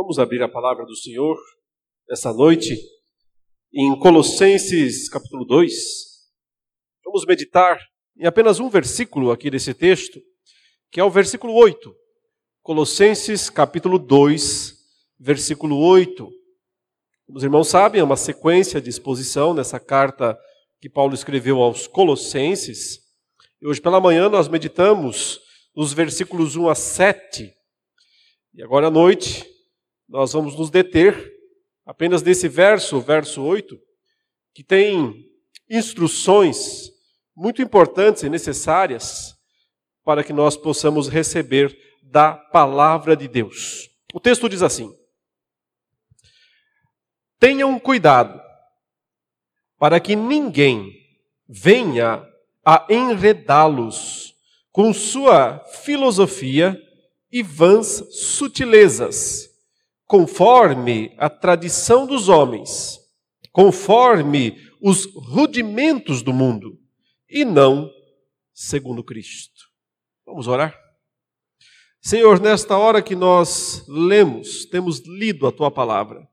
Vamos abrir a palavra do Senhor essa noite em Colossenses capítulo 2. Vamos meditar em apenas um versículo aqui desse texto, que é o versículo 8. Colossenses capítulo 2, versículo 8. Como os irmãos sabem, é uma sequência de exposição nessa carta que Paulo escreveu aos Colossenses. E hoje pela manhã nós meditamos nos versículos 1 a 7. E agora à noite nós vamos nos deter apenas nesse verso, verso 8, que tem instruções muito importantes e necessárias para que nós possamos receber da palavra de Deus. O texto diz assim: Tenham cuidado para que ninguém venha a enredá-los com sua filosofia e vãs sutilezas conforme a tradição dos homens, conforme os rudimentos do mundo, e não segundo Cristo. Vamos orar? Senhor, nesta hora que nós lemos, temos lido a tua palavra,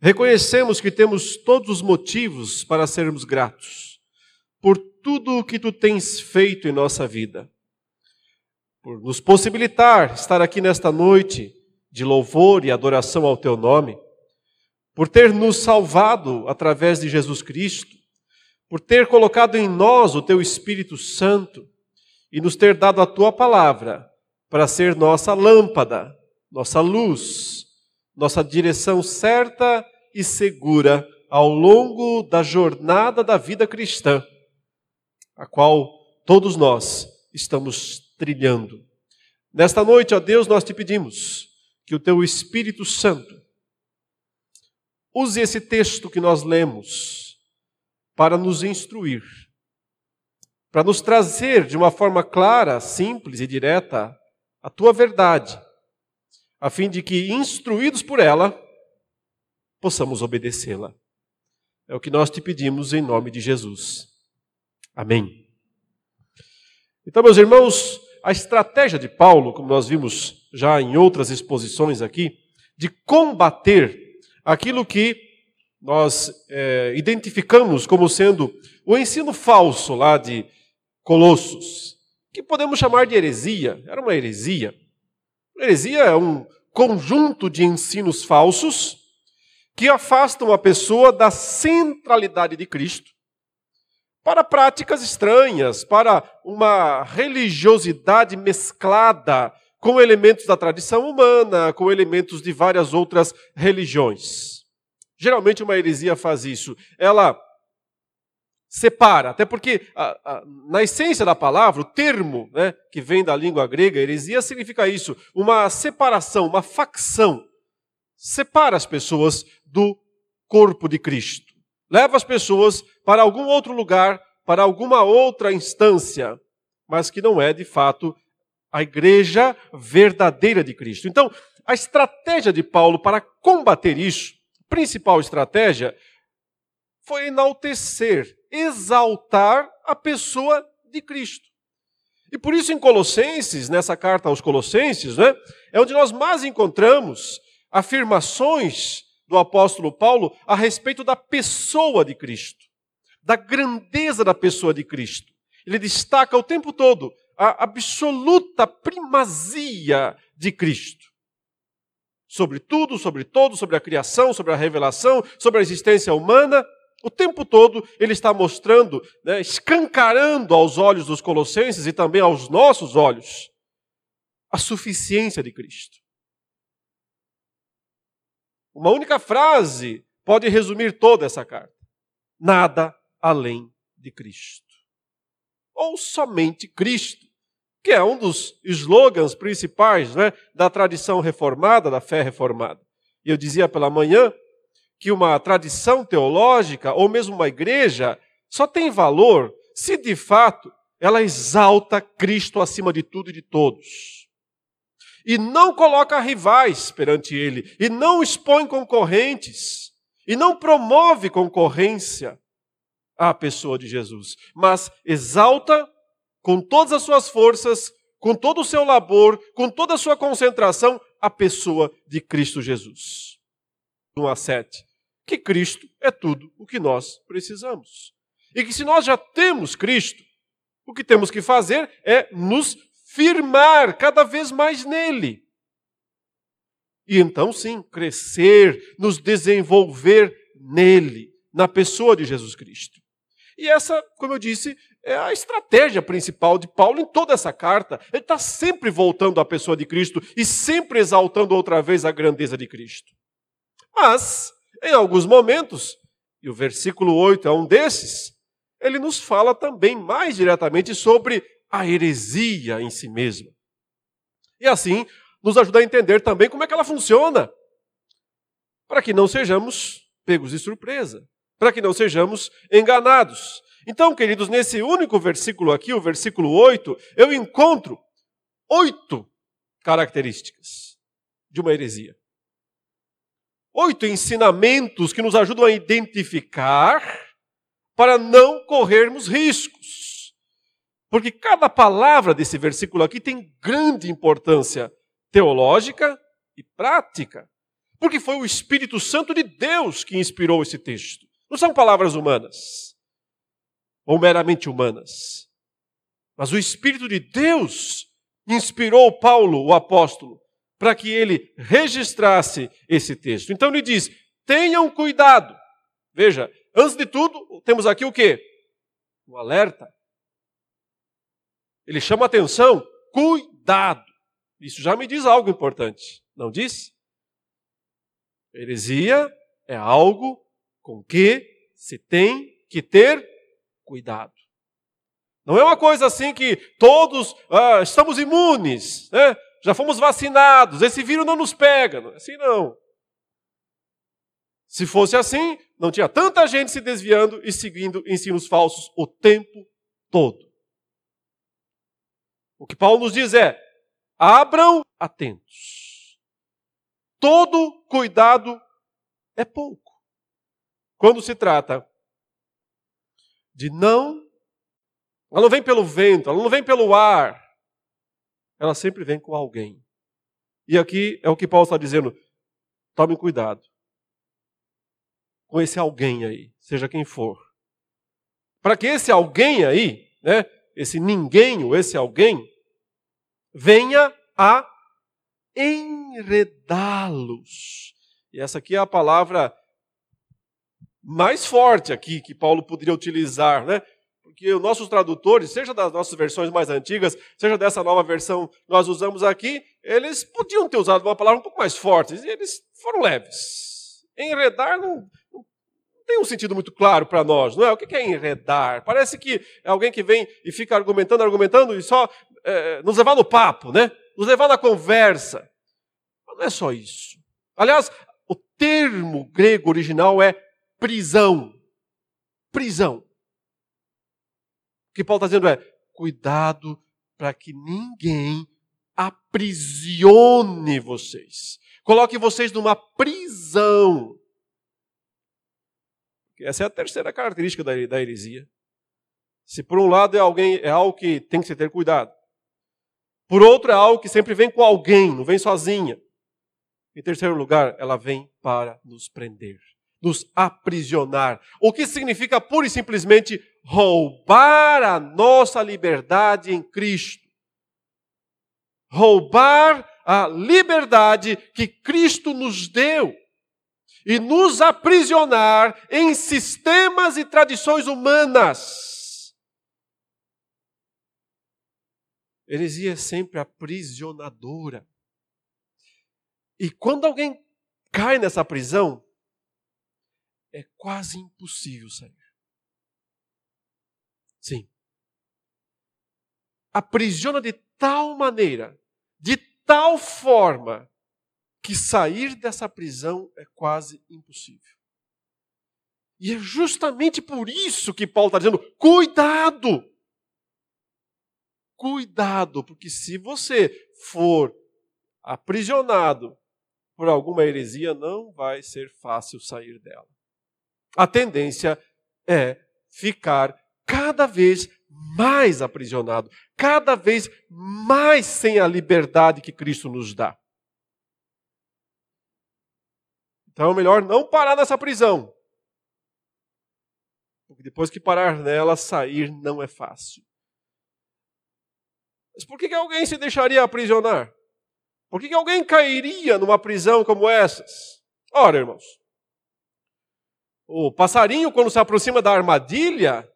reconhecemos que temos todos os motivos para sermos gratos por tudo o que tu tens feito em nossa vida, por nos possibilitar estar aqui nesta noite de louvor e adoração ao teu nome, por ter nos salvado através de Jesus Cristo, por ter colocado em nós o teu Espírito Santo e nos ter dado a tua palavra para ser nossa lâmpada, nossa luz, nossa direção certa e segura ao longo da jornada da vida cristã, a qual todos nós estamos trilhando. Nesta noite, ó Deus, nós te pedimos que o teu Espírito Santo use esse texto que nós lemos para nos instruir, para nos trazer de uma forma clara, simples e direta a tua verdade, a fim de que, instruídos por ela, possamos obedecê-la. É o que nós te pedimos em nome de Jesus. Amém. Então, meus irmãos, a estratégia de Paulo, como nós vimos já em outras exposições aqui, de combater aquilo que nós é, identificamos como sendo o ensino falso lá de Colossos, que podemos chamar de heresia. Era uma heresia. heresia é um conjunto de ensinos falsos que afastam a pessoa da centralidade de Cristo para práticas estranhas, para uma religiosidade mesclada com elementos da tradição humana, com elementos de várias outras religiões. Geralmente uma heresia faz isso. Ela separa, até porque a, a, na essência da palavra, o termo né, que vem da língua grega, heresia, significa isso, uma separação, uma facção. Separa as pessoas do corpo de Cristo. Leva as pessoas para algum outro lugar, para alguma outra instância, mas que não é de fato a igreja verdadeira de Cristo. Então, a estratégia de Paulo para combater isso, principal estratégia, foi enaltecer, exaltar a pessoa de Cristo. E por isso, em Colossenses, nessa carta aos Colossenses, né, é onde nós mais encontramos afirmações do apóstolo Paulo a respeito da pessoa de Cristo da grandeza da pessoa de Cristo. Ele destaca o tempo todo a absoluta primazia de Cristo. Sobre tudo, sobre todo, sobre a criação, sobre a revelação, sobre a existência humana, o tempo todo ele está mostrando, né, escancarando aos olhos dos colossenses e também aos nossos olhos, a suficiência de Cristo. Uma única frase pode resumir toda essa carta: nada além de Cristo. Ou somente Cristo, que é um dos slogans principais né, da tradição reformada, da fé reformada. E eu dizia pela manhã que uma tradição teológica, ou mesmo uma igreja, só tem valor se de fato ela exalta Cristo acima de tudo e de todos. E não coloca rivais perante ele, e não expõe concorrentes, e não promove concorrência, a pessoa de Jesus, mas exalta com todas as suas forças, com todo o seu labor, com toda a sua concentração, a pessoa de Cristo Jesus. 1 a 7. Que Cristo é tudo o que nós precisamos. E que se nós já temos Cristo, o que temos que fazer é nos firmar cada vez mais nele. E então, sim, crescer, nos desenvolver nele, na pessoa de Jesus Cristo. E essa, como eu disse, é a estratégia principal de Paulo em toda essa carta. Ele está sempre voltando à pessoa de Cristo e sempre exaltando outra vez a grandeza de Cristo. Mas, em alguns momentos, e o versículo 8 é um desses, ele nos fala também mais diretamente sobre a heresia em si mesma. E assim, nos ajuda a entender também como é que ela funciona, para que não sejamos pegos de surpresa, para que não sejamos enganados. Então, queridos, nesse único versículo aqui, o versículo 8, eu encontro oito características de uma heresia. Oito ensinamentos que nos ajudam a identificar para não corrermos riscos. Porque cada palavra desse versículo aqui tem grande importância teológica e prática. Porque foi o Espírito Santo de Deus que inspirou esse texto. Não são palavras humanas ou meramente humanas. Mas o Espírito de Deus inspirou Paulo, o apóstolo, para que ele registrasse esse texto. Então ele diz: tenham cuidado. Veja, antes de tudo, temos aqui o quê? Um alerta. Ele chama atenção, cuidado. Isso já me diz algo importante, não diz? Heresia é algo com que se tem que ter cuidado. Não é uma coisa assim que todos ah, estamos imunes, né? já fomos vacinados, esse vírus não nos pega. É assim não. Se fosse assim, não tinha tanta gente se desviando e seguindo ensinos falsos o tempo todo. O que Paulo nos diz é: abram atentos. Todo cuidado é pouco. Quando se trata de não, ela não vem pelo vento, ela não vem pelo ar, ela sempre vem com alguém. E aqui é o que Paulo está dizendo: tome cuidado com esse alguém aí, seja quem for. Para que esse alguém aí, né, esse ninguém ou esse alguém, venha a enredá-los. E essa aqui é a palavra mais forte aqui que Paulo poderia utilizar, né? Porque os nossos tradutores, seja das nossas versões mais antigas, seja dessa nova versão que nós usamos aqui, eles podiam ter usado uma palavra um pouco mais forte, e eles foram leves. Enredar não, não tem um sentido muito claro para nós, não é? O que é enredar? Parece que é alguém que vem e fica argumentando, argumentando e só é, nos levar no papo, né? Nos levar na conversa. Mas não é só isso. Aliás, o termo grego original é prisão. Prisão. O que Paulo está dizendo é: cuidado para que ninguém aprisione vocês. Coloque vocês numa prisão. Essa é a terceira característica da, da heresia. Se por um lado é alguém é algo que tem que se ter cuidado, por outro é algo que sempre vem com alguém, não vem sozinha. Em terceiro lugar, ela vem para nos prender, nos aprisionar. O que significa pura e simplesmente roubar a nossa liberdade em Cristo. Roubar a liberdade que Cristo nos deu e nos aprisionar em sistemas e tradições humanas. Heresia é sempre aprisionadora. E quando alguém cai nessa prisão, é quase impossível sair. Sim. Aprisiona de tal maneira, de tal forma, que sair dessa prisão é quase impossível. E é justamente por isso que Paulo está dizendo: cuidado! Cuidado, porque se você for aprisionado por alguma heresia, não vai ser fácil sair dela. A tendência é ficar cada vez mais aprisionado, cada vez mais sem a liberdade que Cristo nos dá. Então é melhor não parar nessa prisão. Porque depois que parar nela, sair não é fácil. Mas por que, que alguém se deixaria aprisionar? Por que, que alguém cairia numa prisão como essas? Ora, irmãos, o passarinho, quando se aproxima da armadilha,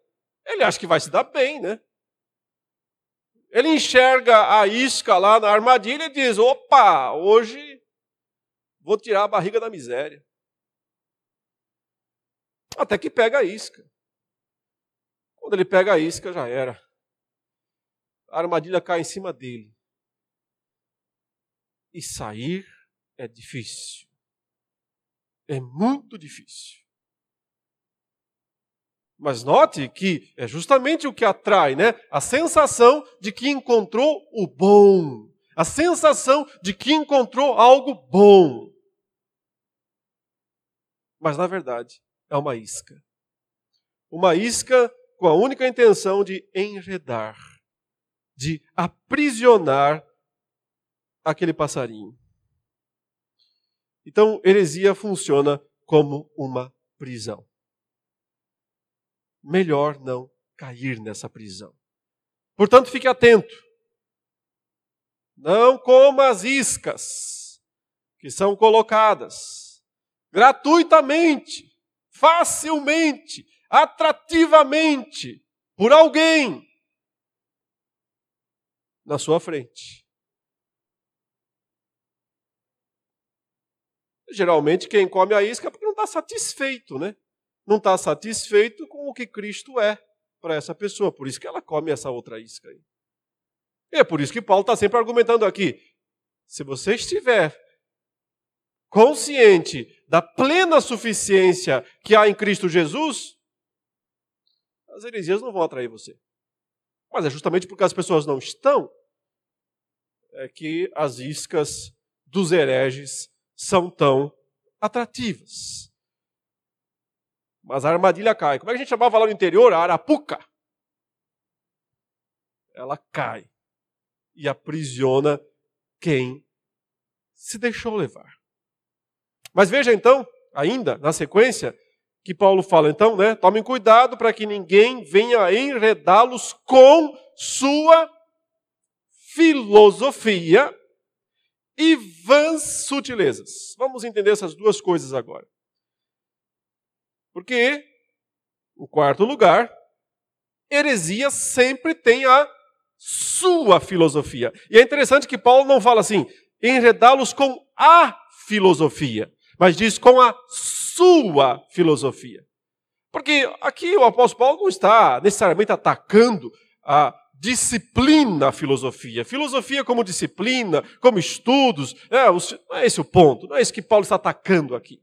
ele acha que vai se dar bem, né? Ele enxerga a isca lá na armadilha e diz: opa, hoje vou tirar a barriga da miséria. Até que pega a isca. Quando ele pega a isca, já era. A armadilha cai em cima dele. E sair é difícil. É muito difícil. Mas note que é justamente o que atrai, né? A sensação de que encontrou o bom. A sensação de que encontrou algo bom. Mas na verdade, é uma isca. Uma isca com a única intenção de enredar, de aprisionar aquele passarinho. Então, heresia funciona como uma prisão melhor não cair nessa prisão. Portanto, fique atento. Não coma as iscas que são colocadas gratuitamente, facilmente, atrativamente por alguém na sua frente. Geralmente quem come a isca é porque não está satisfeito, né? Não está satisfeito com o que Cristo é para essa pessoa. Por isso que ela come essa outra isca aí. E é por isso que Paulo está sempre argumentando aqui. Se você estiver consciente da plena suficiência que há em Cristo Jesus, as heresias não vão atrair você. Mas é justamente porque as pessoas não estão é que as iscas dos hereges são tão atrativas. Mas a armadilha cai. Como é que a gente chamava lá no interior? A arapuca. Ela cai e aprisiona quem se deixou levar. Mas veja então, ainda na sequência, que Paulo fala então, né? Tomem cuidado para que ninguém venha enredá-los com sua filosofia e vãs sutilezas. Vamos entender essas duas coisas agora. Porque, em quarto lugar, heresia sempre tem a sua filosofia. E é interessante que Paulo não fala assim, enredá-los com a filosofia, mas diz com a sua filosofia. Porque aqui o apóstolo Paulo não está necessariamente atacando a disciplina filosofia. Filosofia como disciplina, como estudos, é, não é esse o ponto, não é isso que Paulo está atacando aqui.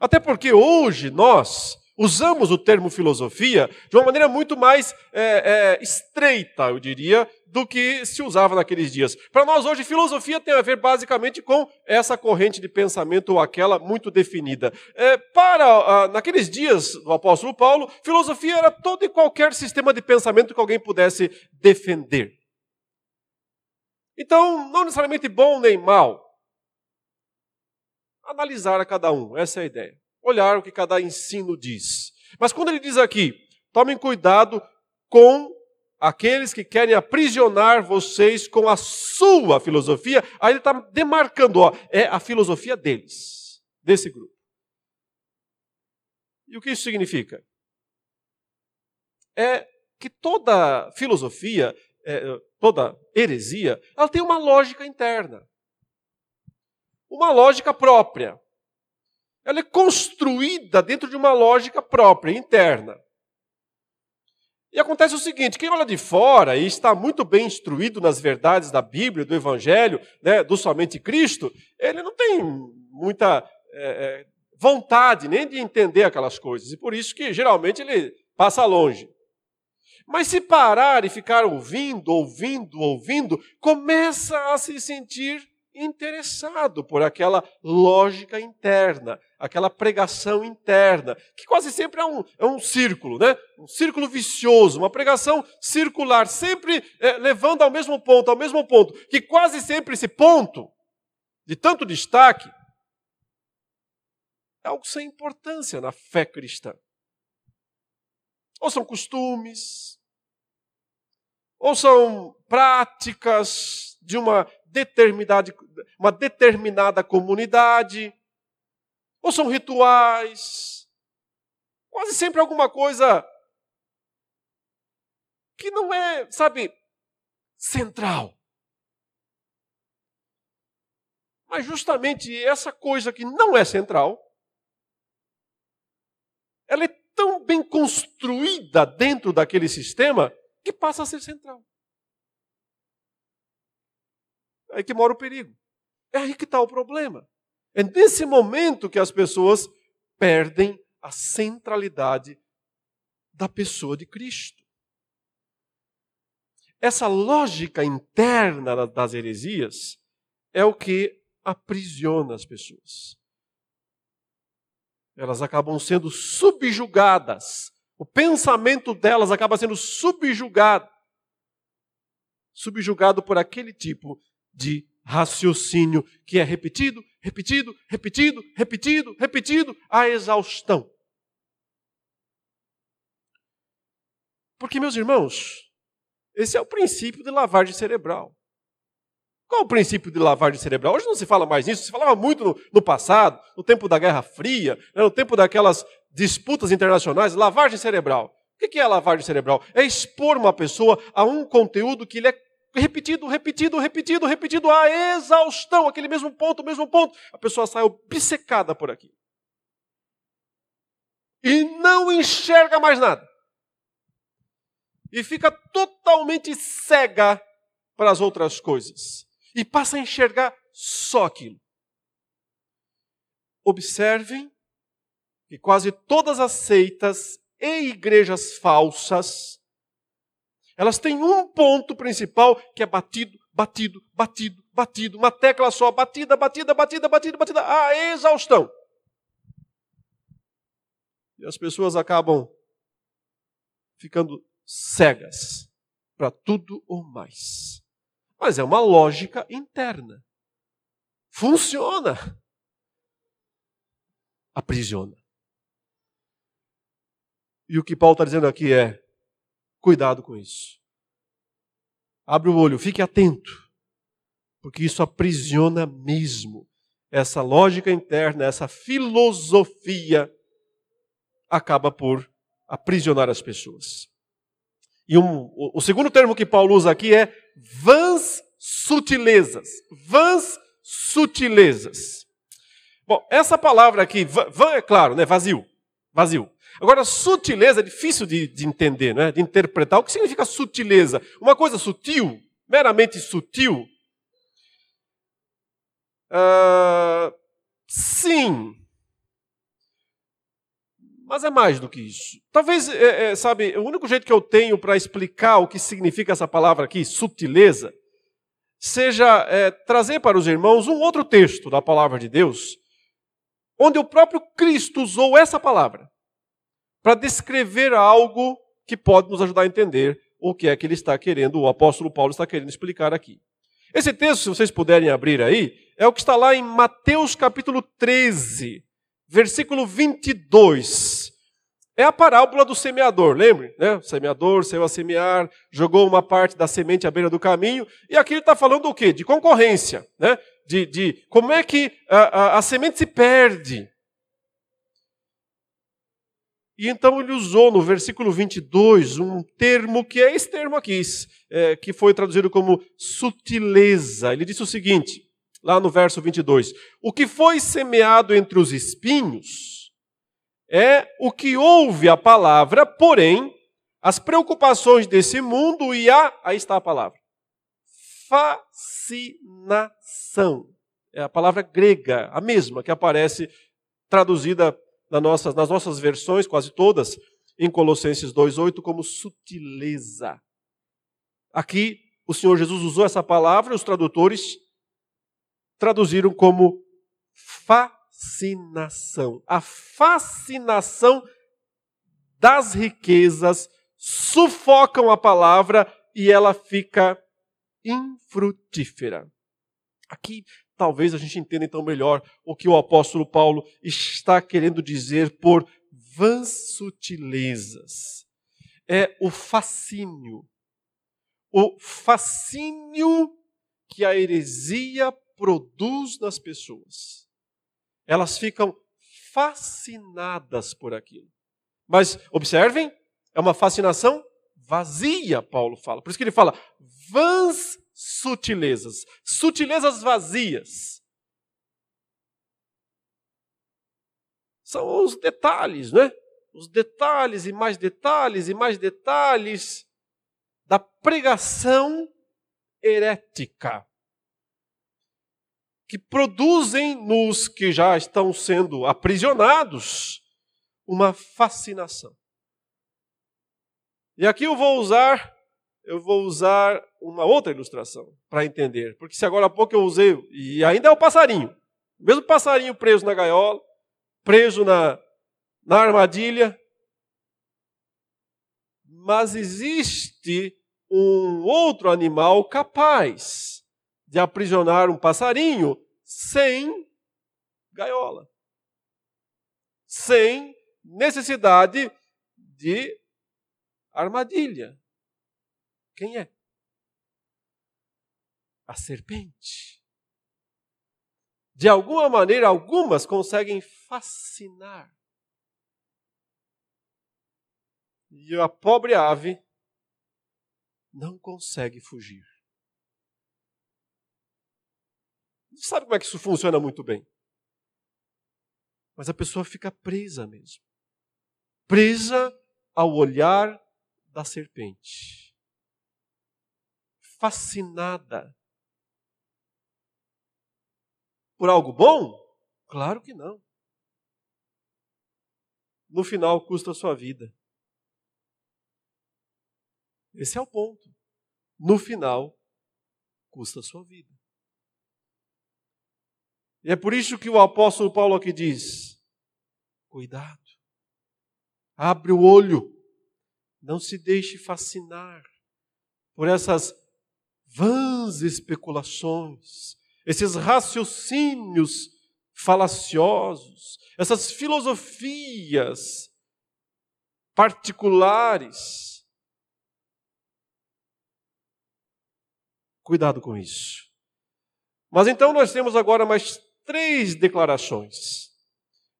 Até porque hoje nós usamos o termo filosofia de uma maneira muito mais é, é, estreita, eu diria, do que se usava naqueles dias. Para nós hoje, filosofia tem a ver basicamente com essa corrente de pensamento ou aquela muito definida. É, para naqueles dias do apóstolo Paulo, filosofia era todo e qualquer sistema de pensamento que alguém pudesse defender. Então, não necessariamente bom nem mal, analisar a cada um, essa é a ideia. Olhar o que cada ensino diz. Mas quando ele diz aqui, tomem cuidado com aqueles que querem aprisionar vocês com a sua filosofia, aí ele está demarcando, ó, é a filosofia deles, desse grupo. E o que isso significa? É que toda filosofia, é, toda heresia, ela tem uma lógica interna uma lógica própria. Ela é construída dentro de uma lógica própria, interna. E acontece o seguinte: quem olha de fora e está muito bem instruído nas verdades da Bíblia, do Evangelho, né, do somente Cristo, ele não tem muita é, vontade nem de entender aquelas coisas. E por isso que geralmente ele passa longe. Mas se parar e ficar ouvindo, ouvindo, ouvindo, começa a se sentir interessado por aquela lógica interna, aquela pregação interna, que quase sempre é um, é um círculo, né? um círculo vicioso, uma pregação circular, sempre é, levando ao mesmo ponto, ao mesmo ponto, que quase sempre esse ponto, de tanto destaque, é algo sem importância na fé cristã. Ou são costumes, ou são práticas de uma determinada, uma determinada comunidade, ou são rituais, quase sempre alguma coisa que não é, sabe, central. Mas justamente essa coisa que não é central, ela é tão bem construída dentro daquele sistema que passa a ser central. Aí que mora o perigo. É aí que está o problema. É nesse momento que as pessoas perdem a centralidade da pessoa de Cristo. Essa lógica interna das heresias é o que aprisiona as pessoas. Elas acabam sendo subjugadas. O pensamento delas acaba sendo subjugado. Subjugado por aquele tipo de raciocínio que é repetido, repetido, repetido, repetido, repetido, a exaustão. Porque, meus irmãos, esse é o princípio de lavagem cerebral. Qual o princípio de lavagem cerebral? Hoje não se fala mais nisso, se falava muito no, no passado, no tempo da Guerra Fria, né, no tempo daquelas disputas internacionais, lavagem cerebral. O que é lavagem cerebral? É expor uma pessoa a um conteúdo que ele é repetido, repetido, repetido, repetido, a exaustão, aquele mesmo ponto, mesmo ponto. A pessoa sai obcecada por aqui. E não enxerga mais nada. E fica totalmente cega para as outras coisas. E passa a enxergar só aquilo. Observem que quase todas as seitas e igrejas falsas elas têm um ponto principal que é batido, batido, batido, batido, uma tecla só, batida, batida, batida, batida, batida, a exaustão. E as pessoas acabam ficando cegas para tudo ou mais. Mas é uma lógica interna. Funciona. Aprisiona. E o que Paulo está dizendo aqui é: Cuidado com isso. Abre o olho, fique atento, porque isso aprisiona mesmo. Essa lógica interna, essa filosofia acaba por aprisionar as pessoas. E um, o, segundo termo que Paulo usa aqui é vãs sutilezas. Vãs sutilezas. Bom, essa palavra aqui, vã é claro, né? Vazio. Vazio. Agora, sutileza é difícil de, de entender, né? de interpretar. O que significa sutileza? Uma coisa sutil, meramente sutil? Uh, sim. Mas é mais do que isso. Talvez, é, é, sabe, o único jeito que eu tenho para explicar o que significa essa palavra aqui, sutileza, seja é, trazer para os irmãos um outro texto da palavra de Deus, onde o próprio Cristo usou essa palavra para descrever algo que pode nos ajudar a entender o que é que ele está querendo, o apóstolo Paulo está querendo explicar aqui. Esse texto, se vocês puderem abrir aí, é o que está lá em Mateus capítulo 13, versículo 22. É a parábola do semeador, lembre? Né? O semeador saiu a semear, jogou uma parte da semente à beira do caminho, e aqui ele está falando do quê? De concorrência, né? de, de como é que a, a, a semente se perde. E então ele usou no versículo 22 um termo que é esse termo aqui, é, que foi traduzido como sutileza. Ele disse o seguinte, lá no verso 22: O que foi semeado entre os espinhos é o que ouve a palavra, porém, as preocupações desse mundo e a. Aí está a palavra. Fascinação. É a palavra grega, a mesma que aparece traduzida nas nossas, nas nossas versões, quase todas, em Colossenses 2,8, como sutileza. Aqui, o Senhor Jesus usou essa palavra e os tradutores traduziram como fascinação. A fascinação das riquezas sufocam a palavra e ela fica infrutífera. Aqui talvez a gente entenda então melhor o que o apóstolo Paulo está querendo dizer por vãs sutilezas. É o fascínio. O fascínio que a heresia produz nas pessoas. Elas ficam fascinadas por aquilo. Mas observem, é uma fascinação vazia, Paulo fala. Por isso que ele fala vãs sutilezas, sutilezas vazias. São os detalhes, né? Os detalhes e mais detalhes e mais detalhes da pregação herética que produzem nos que já estão sendo aprisionados uma fascinação. E aqui eu vou usar, eu vou usar uma outra ilustração para entender, porque se agora há pouco eu usei e ainda é o passarinho, mesmo passarinho preso na gaiola, preso na, na armadilha, mas existe um outro animal capaz de aprisionar um passarinho sem gaiola, sem necessidade de armadilha. Quem é? A serpente. De alguma maneira, algumas conseguem fascinar. E a pobre ave não consegue fugir. Sabe como é que isso funciona muito bem? Mas a pessoa fica presa mesmo. Presa ao olhar da serpente. Fascinada. Por algo bom? Claro que não. No final, custa a sua vida. Esse é o ponto. No final, custa a sua vida. E é por isso que o apóstolo Paulo aqui diz: cuidado, abre o olho, não se deixe fascinar por essas vãs especulações, esses raciocínios falaciosos, essas filosofias particulares. Cuidado com isso. Mas então nós temos agora mais três declarações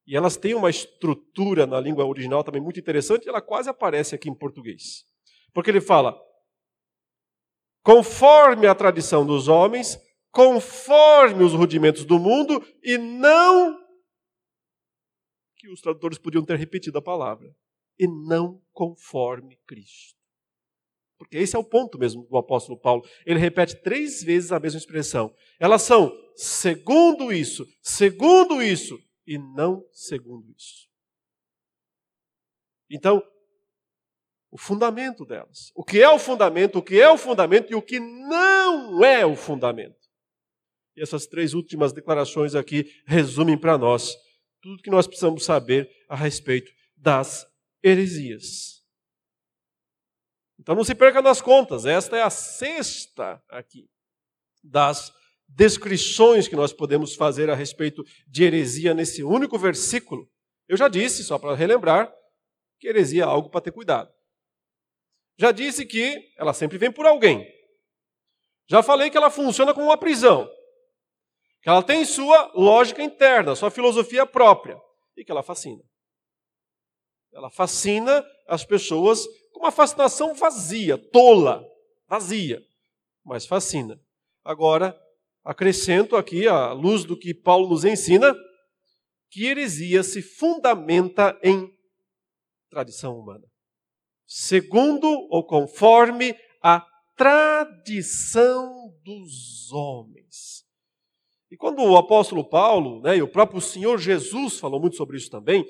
e elas têm uma estrutura na língua original também muito interessante, e ela quase aparece aqui em português. Porque ele fala: conforme a tradição dos homens, conforme os rudimentos do mundo, e não. que os tradutores podiam ter repetido a palavra, e não conforme Cristo. Porque esse é o ponto mesmo do apóstolo Paulo. Ele repete três vezes a mesma expressão. Elas são segundo isso, segundo isso, e não segundo isso. Então, o fundamento delas. O que é o fundamento, o que é o fundamento e o que não é o fundamento. E essas três últimas declarações aqui resumem para nós tudo que nós precisamos saber a respeito das heresias. Então não se perca nas contas, esta é a sexta aqui das descrições que nós podemos fazer a respeito de heresia nesse único versículo. Eu já disse, só para relembrar, que heresia é algo para ter cuidado. Já disse que ela sempre vem por alguém. Já falei que ela funciona como uma prisão. Que ela tem sua lógica interna, sua filosofia própria. E que ela fascina. Ela fascina as pessoas com uma fascinação vazia, tola, vazia, mas fascina. Agora, acrescento aqui, à luz do que Paulo nos ensina, que heresia se fundamenta em tradição humana. Segundo ou conforme a tradição dos homens. E quando o apóstolo Paulo, né, e o próprio Senhor Jesus falou muito sobre isso também,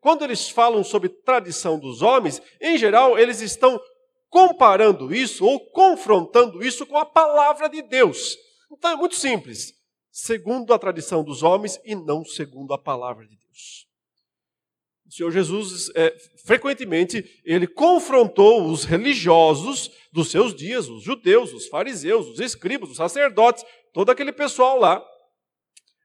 quando eles falam sobre tradição dos homens, em geral, eles estão comparando isso ou confrontando isso com a palavra de Deus. Então é muito simples. Segundo a tradição dos homens e não segundo a palavra de Deus. O Senhor Jesus, é, frequentemente, ele confrontou os religiosos dos seus dias, os judeus, os fariseus, os escribas, os sacerdotes, todo aquele pessoal lá,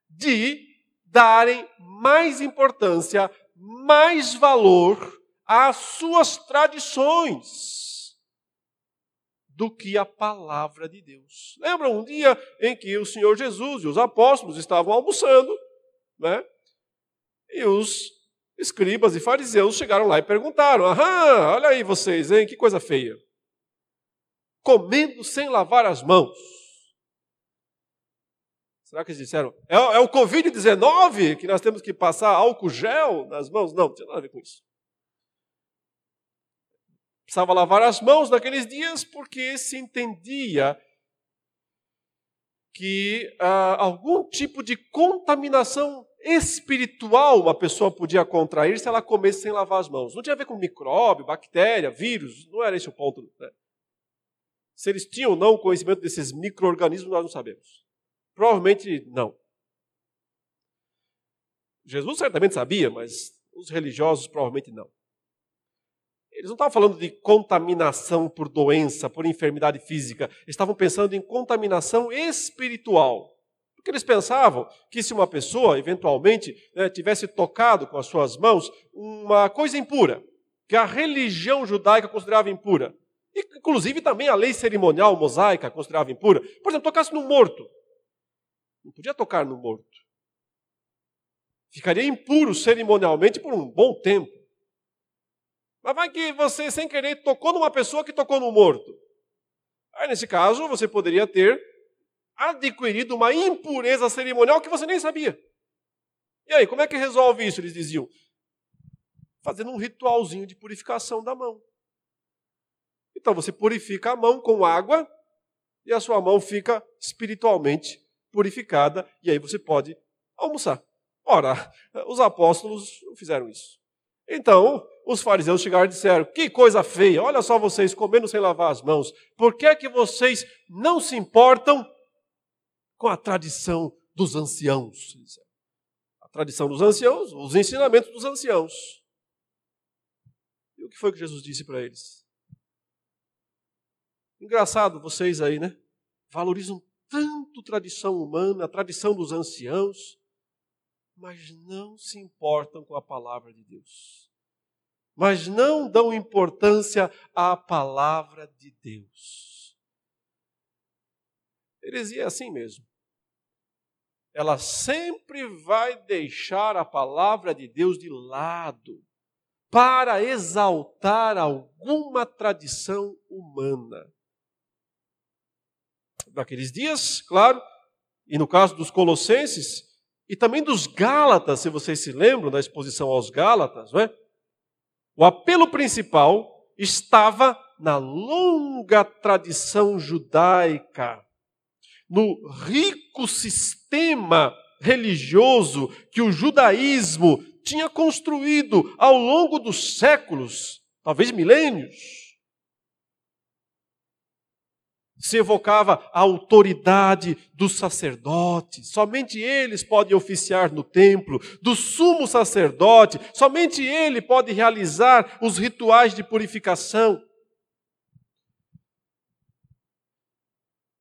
de darem mais importância, mais valor às suas tradições do que a palavra de Deus. Lembra um dia em que o Senhor Jesus e os apóstolos estavam almoçando, né? E os escribas e fariseus chegaram lá e perguntaram: Aham, olha aí vocês, hein? Que coisa feia. Comendo sem lavar as mãos. Será que eles disseram? É, é o Covid-19 que nós temos que passar álcool gel nas mãos? Não, não tinha nada a ver com isso. Precisava lavar as mãos naqueles dias porque se entendia que ah, algum tipo de contaminação espiritual uma pessoa podia contrair se ela comesse sem lavar as mãos. Não tinha a ver com micróbio, bactéria, vírus, não era esse o ponto. Né? Se eles tinham ou não conhecimento desses micro-organismos, nós não sabemos. Provavelmente não. Jesus certamente sabia, mas os religiosos provavelmente não. Eles não estavam falando de contaminação por doença, por enfermidade física. Eles estavam pensando em contaminação espiritual. Porque eles pensavam que se uma pessoa, eventualmente, né, tivesse tocado com as suas mãos uma coisa impura, que a religião judaica considerava impura, e, inclusive também a lei cerimonial mosaica considerava impura, por exemplo, tocasse no morto, não podia tocar no morto. Ficaria impuro cerimonialmente por um bom tempo. Mas vai que você, sem querer, tocou numa pessoa que tocou no morto. Aí, nesse caso, você poderia ter adquirido uma impureza cerimonial que você nem sabia. E aí, como é que resolve isso? Eles diziam: fazendo um ritualzinho de purificação da mão. Então você purifica a mão com água e a sua mão fica espiritualmente purificada, e aí você pode almoçar. Ora, os apóstolos fizeram isso. Então, os fariseus chegaram e disseram: Que coisa feia, olha só vocês comendo sem lavar as mãos. Por que é que vocês não se importam com a tradição dos anciãos? A tradição dos anciãos, os ensinamentos dos anciãos. E o que foi que Jesus disse para eles? Engraçado vocês aí, né? Valorizam tanto tradição humana, a tradição dos anciãos, mas não se importam com a palavra de Deus. Mas não dão importância à palavra de Deus. Heresia é assim mesmo. Ela sempre vai deixar a palavra de Deus de lado para exaltar alguma tradição humana naqueles dias, claro, e no caso dos Colossenses, e também dos Gálatas, se vocês se lembram da exposição aos Gálatas, não é? O apelo principal estava na longa tradição judaica, no rico sistema religioso que o judaísmo tinha construído ao longo dos séculos, talvez milênios se evocava a autoridade dos sacerdotes, somente eles podem oficiar no templo, do sumo sacerdote, somente ele pode realizar os rituais de purificação.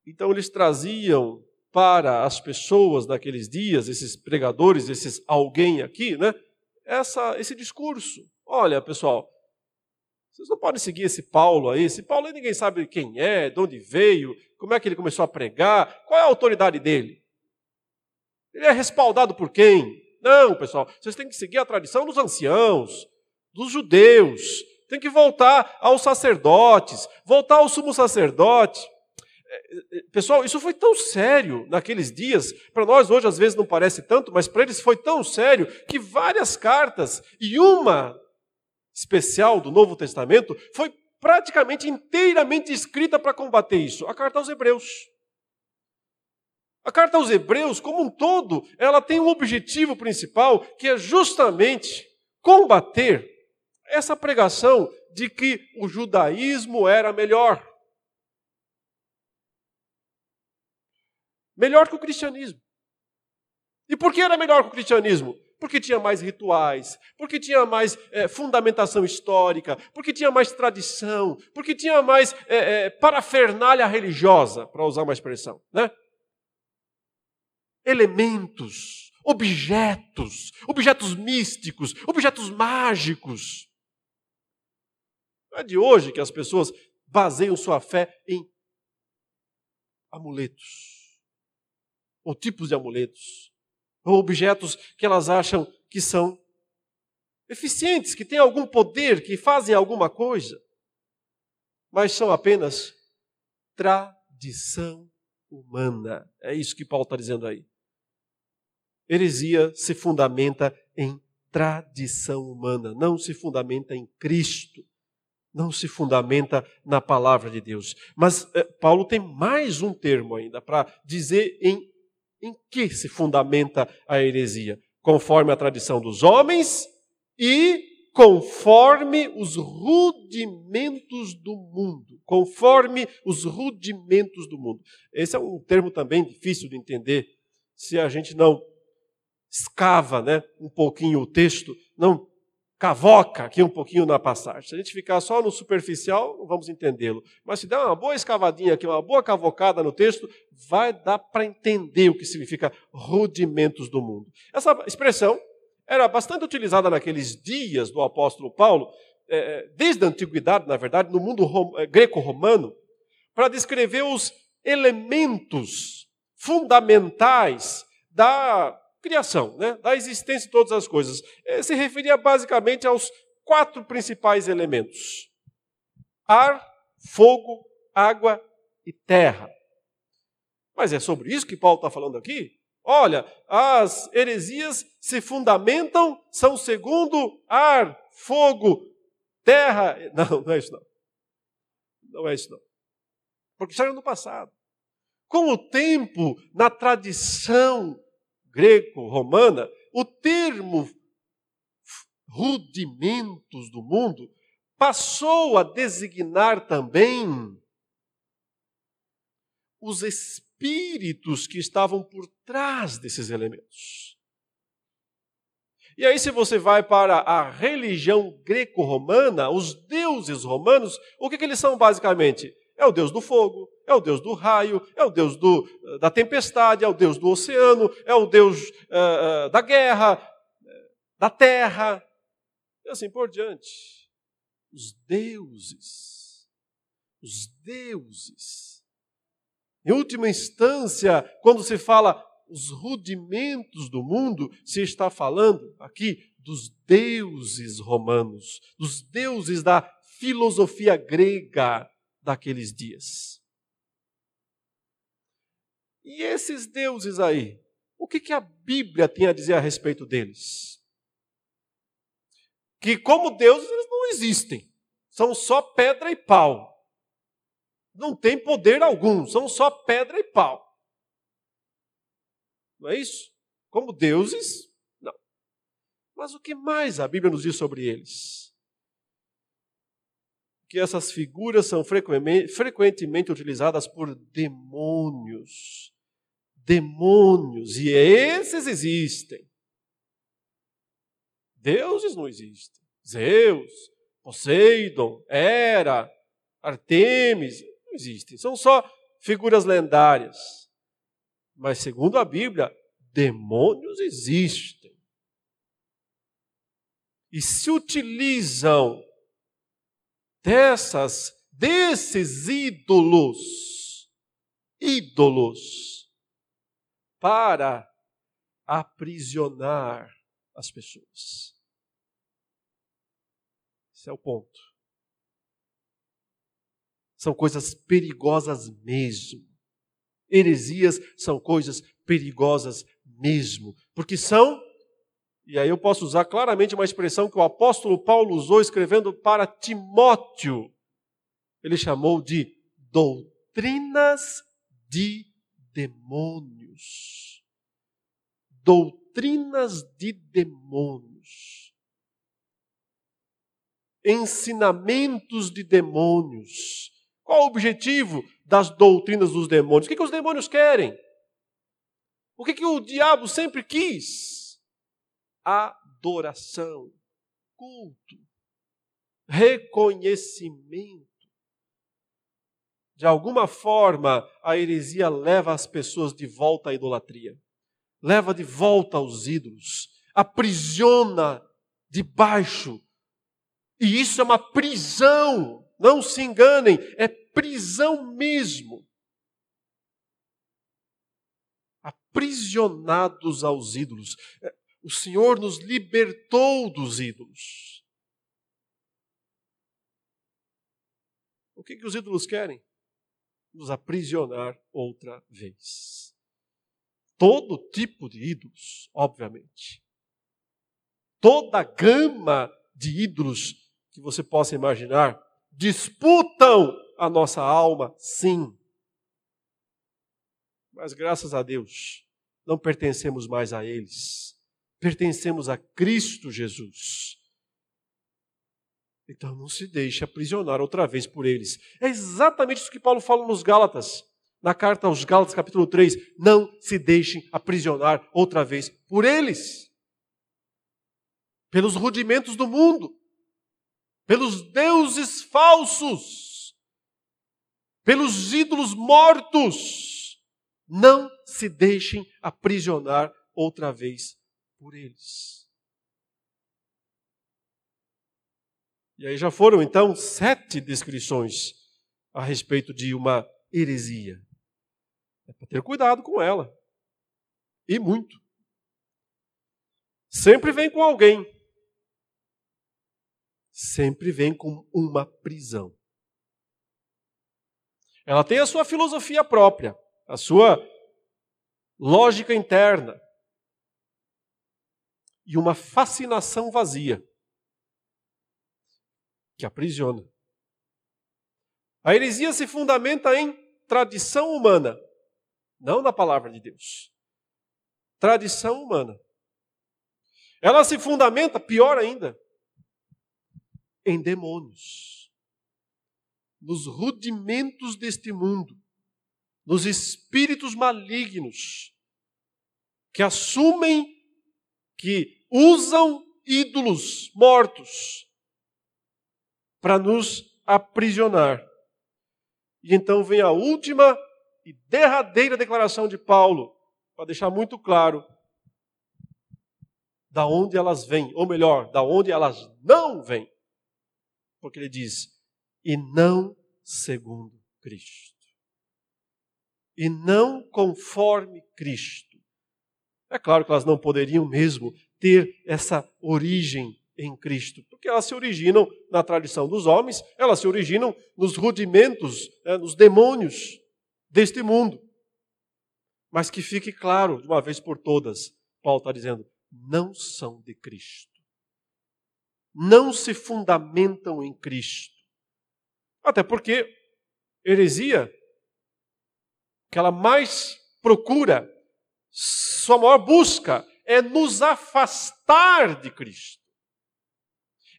Então eles traziam para as pessoas daqueles dias, esses pregadores, esses alguém aqui, né? Essa, esse discurso. Olha, pessoal, vocês não podem seguir esse Paulo aí. Esse Paulo aí ninguém sabe quem é, de onde veio, como é que ele começou a pregar, qual é a autoridade dele. Ele é respaldado por quem? Não, pessoal, vocês têm que seguir a tradição dos anciãos, dos judeus, tem que voltar aos sacerdotes, voltar ao sumo sacerdote. É, é, pessoal, isso foi tão sério naqueles dias, para nós hoje às vezes não parece tanto, mas para eles foi tão sério que várias cartas, e uma especial do Novo Testamento foi praticamente inteiramente escrita para combater isso. A carta aos Hebreus. A carta aos Hebreus, como um todo, ela tem um objetivo principal que é justamente combater essa pregação de que o judaísmo era melhor. Melhor que o cristianismo. E por que era melhor que o cristianismo? Porque tinha mais rituais, porque tinha mais é, fundamentação histórica, porque tinha mais tradição, porque tinha mais é, é, parafernália religiosa, para usar uma expressão, né? Elementos objetos, objetos místicos, objetos mágicos. Não é de hoje que as pessoas baseiam sua fé em amuletos, ou tipos de amuletos, ou objetos que elas acham que são eficientes, que têm algum poder, que fazem alguma coisa, mas são apenas tradição humana. É isso que Paulo está dizendo aí. Heresia se fundamenta em tradição humana, não se fundamenta em Cristo, não se fundamenta na palavra de Deus. Mas eh, Paulo tem mais um termo ainda para dizer em, em que se fundamenta a heresia: conforme a tradição dos homens e conforme os rudimentos do mundo. Conforme os rudimentos do mundo. Esse é um termo também difícil de entender se a gente não escava né, um pouquinho o texto, não cavoca aqui um pouquinho na passagem. Se a gente ficar só no superficial, não vamos entendê-lo. Mas se der uma boa escavadinha aqui, uma boa cavocada no texto, vai dar para entender o que significa rudimentos do mundo. Essa expressão era bastante utilizada naqueles dias do apóstolo Paulo, é, desde a antiguidade, na verdade, no mundo é, greco-romano, para descrever os elementos fundamentais da criação, né? da existência de todas as coisas. É, se referia basicamente aos quatro principais elementos: ar, fogo, água e terra. Mas é sobre isso que Paulo está falando aqui? Olha, as heresias se fundamentam, são segundo ar, fogo, terra. Não, não é isso não. Não é isso não. Porque isso no passado. Com o tempo, na tradição greco-romana, o termo rudimentos do mundo passou a designar também os espíritos que estavam por trás desses elementos. E aí, se você vai para a religião greco-romana, os deuses romanos, o que, que eles são basicamente? É o deus do fogo, é o deus do raio, é o deus do, da tempestade, é o deus do oceano, é o deus uh, da guerra, da terra, e assim por diante. Os deuses, os deuses em última instância, quando se fala os rudimentos do mundo, se está falando aqui dos deuses romanos, dos deuses da filosofia grega daqueles dias. E esses deuses aí, o que, que a Bíblia tem a dizer a respeito deles? Que, como deuses, eles não existem, são só pedra e pau não tem poder algum, são só pedra e pau. Não é isso? Como deuses, não. Mas o que mais a Bíblia nos diz sobre eles? Que essas figuras são frequentemente utilizadas por demônios. Demônios, e esses existem. Deuses não existem. Zeus, Poseidon, Hera, Artemis, existem, são só figuras lendárias. Mas, segundo a Bíblia, demônios existem. E se utilizam dessas, desses ídolos, ídolos, para aprisionar as pessoas. Esse é o ponto. São coisas perigosas mesmo. Heresias são coisas perigosas mesmo, porque são, e aí eu posso usar claramente uma expressão que o apóstolo Paulo usou escrevendo para Timóteo. Ele chamou de doutrinas de demônios. Doutrinas de demônios. Ensinamentos de demônios qual o objetivo das doutrinas dos demônios? O que, que os demônios querem? O que, que o diabo sempre quis? Adoração, culto, reconhecimento. De alguma forma, a heresia leva as pessoas de volta à idolatria. leva de volta aos ídolos, aprisiona debaixo. E isso é uma prisão, não se enganem, é prisão mesmo. Aprisionados aos ídolos. É, o Senhor nos libertou dos ídolos. O que, que os ídolos querem? Nos aprisionar outra vez todo tipo de ídolos, obviamente. Toda a gama de ídolos que você possa imaginar disputam a nossa alma, sim. Mas graças a Deus, não pertencemos mais a eles. Pertencemos a Cristo Jesus. Então não se deixe aprisionar outra vez por eles. É exatamente isso que Paulo fala nos Gálatas na carta aos Gálatas, capítulo 3, não se deixem aprisionar outra vez por eles, pelos rudimentos do mundo, pelos deuses falsos, pelos ídolos mortos. Não se deixem aprisionar outra vez por eles. E aí já foram então sete descrições a respeito de uma heresia. É para ter cuidado com ela. E muito. Sempre vem com alguém. Sempre vem com uma prisão. Ela tem a sua filosofia própria, a sua lógica interna e uma fascinação vazia que aprisiona. A heresia se fundamenta em tradição humana não na palavra de Deus. Tradição humana. Ela se fundamenta, pior ainda, em demônios, nos rudimentos deste mundo, nos espíritos malignos que assumem que usam ídolos mortos para nos aprisionar. E então vem a última e derradeira declaração de Paulo, para deixar muito claro da onde elas vêm, ou melhor, da onde elas não vêm. Porque ele diz: "E não segundo Cristo". E não conforme Cristo. É claro que elas não poderiam mesmo ter essa origem em Cristo, porque elas se originam na tradição dos homens, elas se originam nos rudimentos, né, nos demônios deste mundo. Mas que fique claro, de uma vez por todas, Paulo está dizendo: não são de Cristo. Não se fundamentam em Cristo. Até porque heresia, que ela mais procura, sua maior busca é nos afastar de Cristo,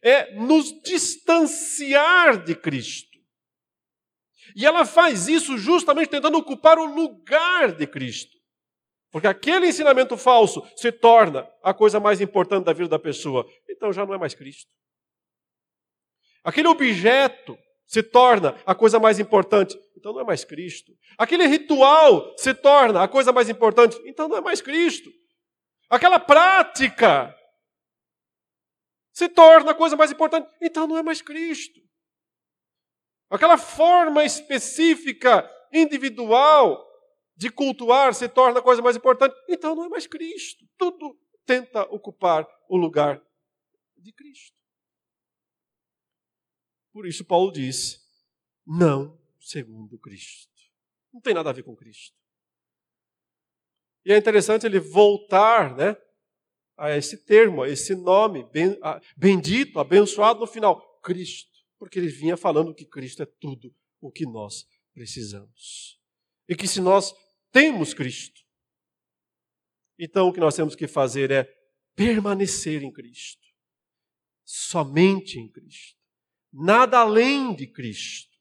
é nos distanciar de Cristo. E ela faz isso justamente tentando ocupar o lugar de Cristo. Porque aquele ensinamento falso se torna a coisa mais importante da vida da pessoa. Então já não é mais Cristo. Aquele objeto se torna a coisa mais importante. Então não é mais Cristo. Aquele ritual se torna a coisa mais importante. Então não é mais Cristo. Aquela prática se torna a coisa mais importante. Então não é mais Cristo. Aquela forma específica, individual, de cultuar se torna a coisa mais importante. Então não é mais Cristo. Tudo tenta ocupar o lugar de Cristo. Por isso Paulo diz: não segundo Cristo. Não tem nada a ver com Cristo. E é interessante ele voltar né, a esse termo, a esse nome, bendito, abençoado no final, Cristo. Porque ele vinha falando que Cristo é tudo o que nós precisamos. E que se nós temos Cristo, então o que nós temos que fazer é permanecer em Cristo, somente em Cristo, nada além de Cristo,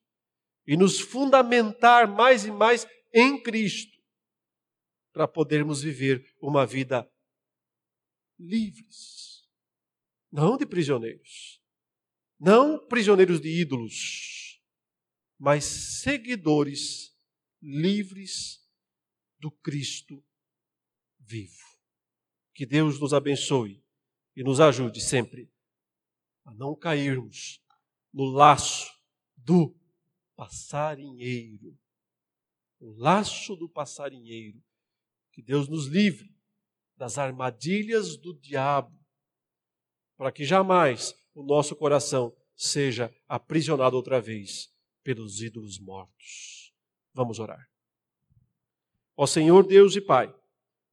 e nos fundamentar mais e mais em Cristo, para podermos viver uma vida livres, não de prisioneiros, não prisioneiros de ídolos, mas seguidores livres do Cristo vivo. Que Deus nos abençoe e nos ajude sempre a não cairmos no laço do passarinheiro. O laço do passarinheiro. Que Deus nos livre das armadilhas do diabo, para que jamais o nosso coração seja aprisionado outra vez pelos ídolos mortos. Vamos orar. Ó Senhor Deus e Pai,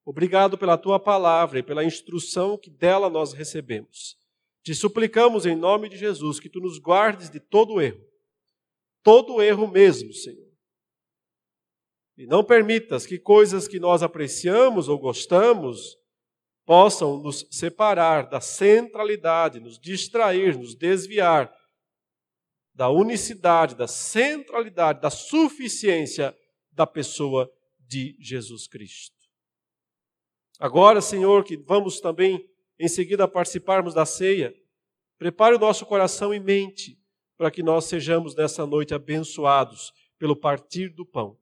obrigado pela tua palavra e pela instrução que dela nós recebemos. Te suplicamos em nome de Jesus que tu nos guardes de todo erro, todo erro mesmo, Senhor. E não permitas que coisas que nós apreciamos ou gostamos possam nos separar da centralidade, nos distrair, nos desviar da unicidade, da centralidade, da suficiência da pessoa de Jesus Cristo. Agora, Senhor, que vamos também em seguida participarmos da ceia, prepare o nosso coração e mente para que nós sejamos nessa noite abençoados pelo partir do pão.